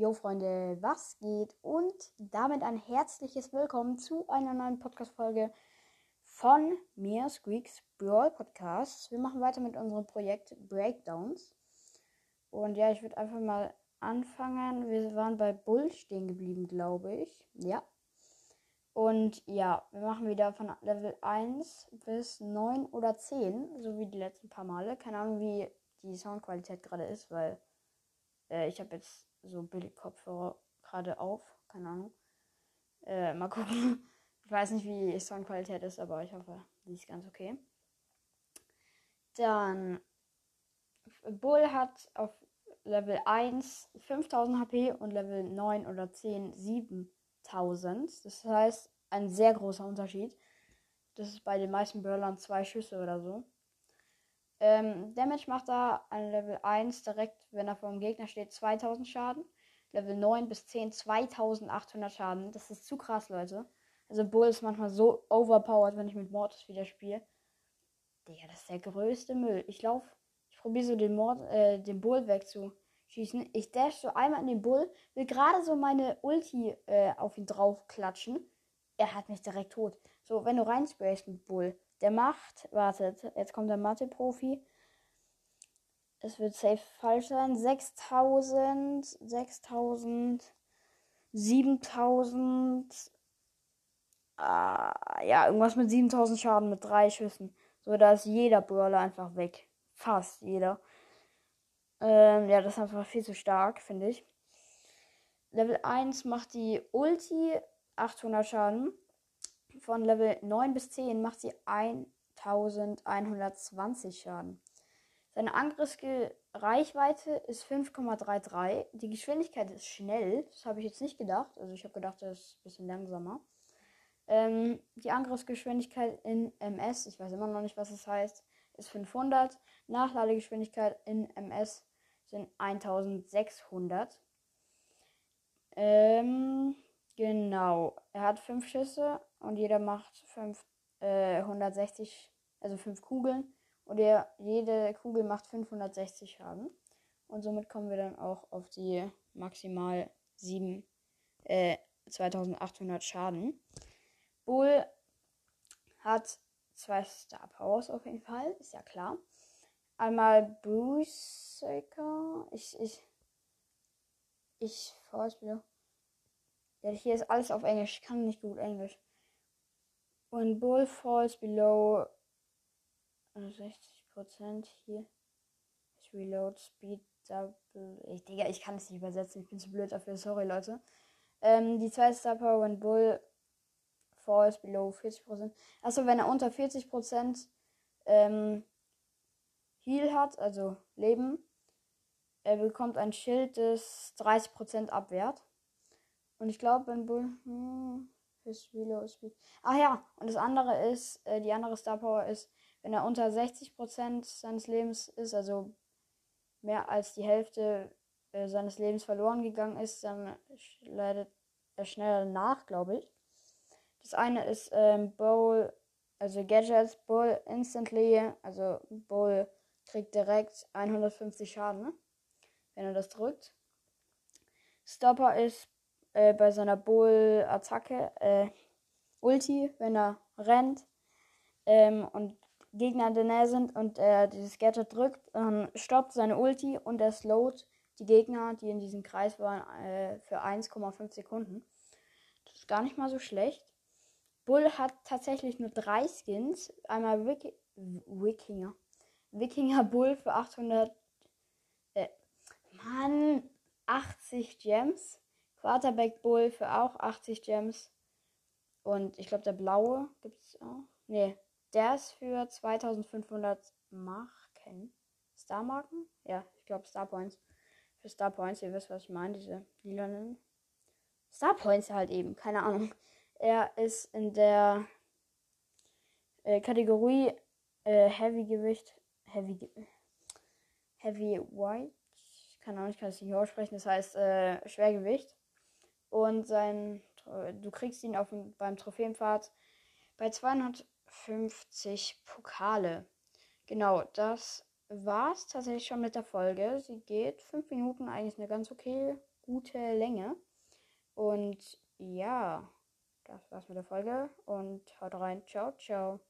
Jo Freunde, was geht? Und damit ein herzliches Willkommen zu einer neuen Podcast-Folge von mir, Squeaks Brawl Podcast. Wir machen weiter mit unserem Projekt Breakdowns. Und ja, ich würde einfach mal anfangen. Wir waren bei Bull stehen geblieben, glaube ich. Ja. Und ja, wir machen wieder von Level 1 bis 9 oder 10, so wie die letzten paar Male. Keine Ahnung, wie die Soundqualität gerade ist, weil äh, ich habe jetzt so billig Kopfhörer gerade auf. Keine Ahnung. Äh, mal gucken. Ich weiß nicht, wie die Soundqualität ist, aber ich hoffe, die ist ganz okay. Dann Bull hat auf Level 1 5000 HP und Level 9 oder 10 7000. Das heißt, ein sehr großer Unterschied. Das ist bei den meisten Brawlern zwei Schüsse oder so. Ähm, Damage macht er an Level 1 direkt, wenn er vor dem Gegner steht, 2000 Schaden. Level 9 bis 10 2800 Schaden. Das ist zu krass, Leute. Also Bull ist manchmal so overpowered, wenn ich mit Mortis wieder spiele. Digga, das ist der größte Müll. Ich laufe, ich probiere so den, Mord, äh, den Bull wegzuschießen. Ich dash so einmal in den Bull, will gerade so meine Ulti äh, auf ihn drauf klatschen. Er hat mich direkt tot. So, wenn du reinsprayst mit Bull, der macht, wartet, jetzt kommt der Mathe-Profi. Es wird safe falsch sein. 6000, 6000, 7000. Ah, ja, irgendwas mit 7000 Schaden mit drei Schüssen. So, da ist jeder Brawler einfach weg. Fast jeder. Ähm, ja, das ist einfach viel zu stark, finde ich. Level 1 macht die Ulti 800 Schaden von Level 9 bis 10 macht sie 1120 Schaden. Seine Angriffsreichweite ist 5,33. Die Geschwindigkeit ist schnell. Das habe ich jetzt nicht gedacht. Also ich habe gedacht, das ist ein bisschen langsamer. Ähm, die Angriffsgeschwindigkeit in MS, ich weiß immer noch nicht, was es das heißt, ist 500. Nachladegeschwindigkeit in MS sind 1600. Ähm, genau. Er hat 5 Schüsse und jeder macht fünf, äh, 160, also 5 Kugeln. Und der, jede Kugel macht 560 Schaden. Und somit kommen wir dann auch auf die maximal 7, äh, 2800 Schaden. Bull hat zwei Star Powers auf jeden Fall, ist ja klar. Einmal Bruiser. Ich, ich, ich, Vorspiel. Ja, hier ist alles auf Englisch. Ich kann nicht gut Englisch. When bull falls below 60% hier ist Reload Speed Double. Ich, Digga, ich kann es nicht übersetzen. Ich bin zu blöd dafür. Sorry, Leute. Ähm, die zweite Star Power, when Bull falls below 40%. Achso, wenn er unter 40% ähm, Heal hat, also Leben, er bekommt ein Schild, das 30% abwehrt. Und ich glaube, wenn Bull. Hm, His Reload Speed. Ach ja, und das andere ist, äh, die andere Star Power ist, wenn er unter 60% seines Lebens ist, also mehr als die Hälfte äh, seines Lebens verloren gegangen ist, dann leidet er schneller nach, glaube ich. Das eine ist ähm, Bowl, also Gadgets, Bull instantly, also Bull kriegt direkt 150 Schaden, ne? wenn er das drückt. Stopper ist äh, bei seiner Bull-Attacke, äh, Ulti, wenn er rennt ähm, und Gegner in der Nähe sind und er dieses Gadget drückt, dann stoppt seine Ulti und er slowt die Gegner, die in diesem Kreis waren, äh, für 1,5 Sekunden. Das ist gar nicht mal so schlecht. Bull hat tatsächlich nur drei Skins. Einmal Wiki Wikinger. Wikinger Bull für 800. Äh, Mann, 80 Gems. Quarterback Bull für auch 80 Gems. Und ich glaube, der blaue gibt es auch. Nee, der ist für 2500 Marken. Star-Marken? Ja, ich glaube Star Points. Für Star Points, ihr wisst, was ich meine, diese lilanen. Star Points halt eben, keine Ahnung. Er ist in der äh, Kategorie äh, Heavy Gewicht. Heavy, Heavy White. Keine Ahnung, ich kann es nicht aussprechen. Das heißt äh, Schwergewicht und sein, du kriegst ihn auf, beim Trophäenpfad bei 250 Pokale. Genau, das war's tatsächlich schon mit der Folge. Sie geht fünf Minuten, eigentlich eine ganz okay gute Länge. Und ja, das war's mit der Folge und haut rein. Ciao, ciao.